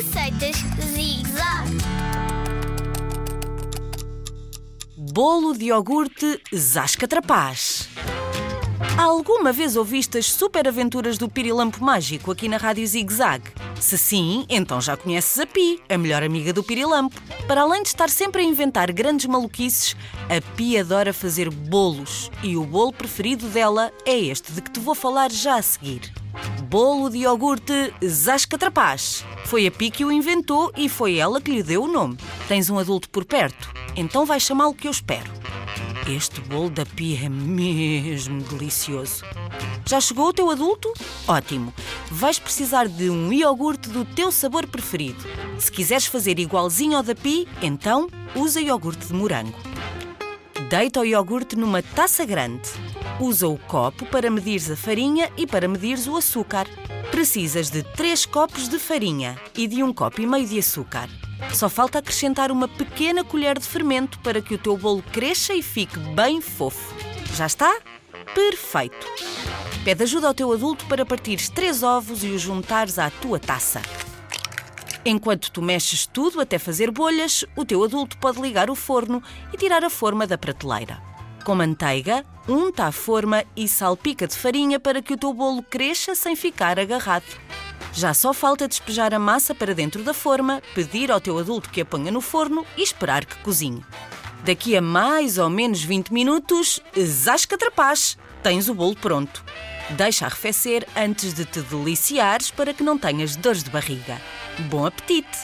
Receitas Zig-Zag. Bolo de iogurte Zasca Trapaz. Alguma vez ouviste as super aventuras do Pirilampo Mágico aqui na Rádio Zig Zag? Se sim, então já conheces a Pi, a melhor amiga do Pirilampo. Para além de estar sempre a inventar grandes maluquices, a Pi adora fazer bolos e o bolo preferido dela é este de que te vou falar já a seguir. Bolo de iogurte Zasca Trapaz. Foi a Pi que o inventou e foi ela que lhe deu o nome. Tens um adulto por perto? Então vais chamá-lo que eu espero. Este bolo da Pia é mesmo delicioso. Já chegou o teu adulto? Ótimo! Vais precisar de um iogurte do teu sabor preferido. Se quiseres fazer igualzinho ao da Pi, então usa iogurte de morango. Deita o iogurte numa taça grande. Usa o copo para medires a farinha e para medires o açúcar. Precisas de 3 copos de farinha e de um copo e meio de açúcar. Só falta acrescentar uma pequena colher de fermento para que o teu bolo cresça e fique bem fofo. Já está? Perfeito! Pede ajuda ao teu adulto para partires três ovos e os juntares à tua taça. Enquanto tu mexes tudo até fazer bolhas, o teu adulto pode ligar o forno e tirar a forma da prateleira. Com manteiga, unta a forma e salpica de farinha para que o teu bolo cresça sem ficar agarrado. Já só falta despejar a massa para dentro da forma, pedir ao teu adulto que a ponha no forno e esperar que cozinhe. Daqui a mais ou menos 20 minutos, zasca trapaz, tens o bolo pronto. Deixa arrefecer antes de te deliciares para que não tenhas dores de barriga. Bom apetite!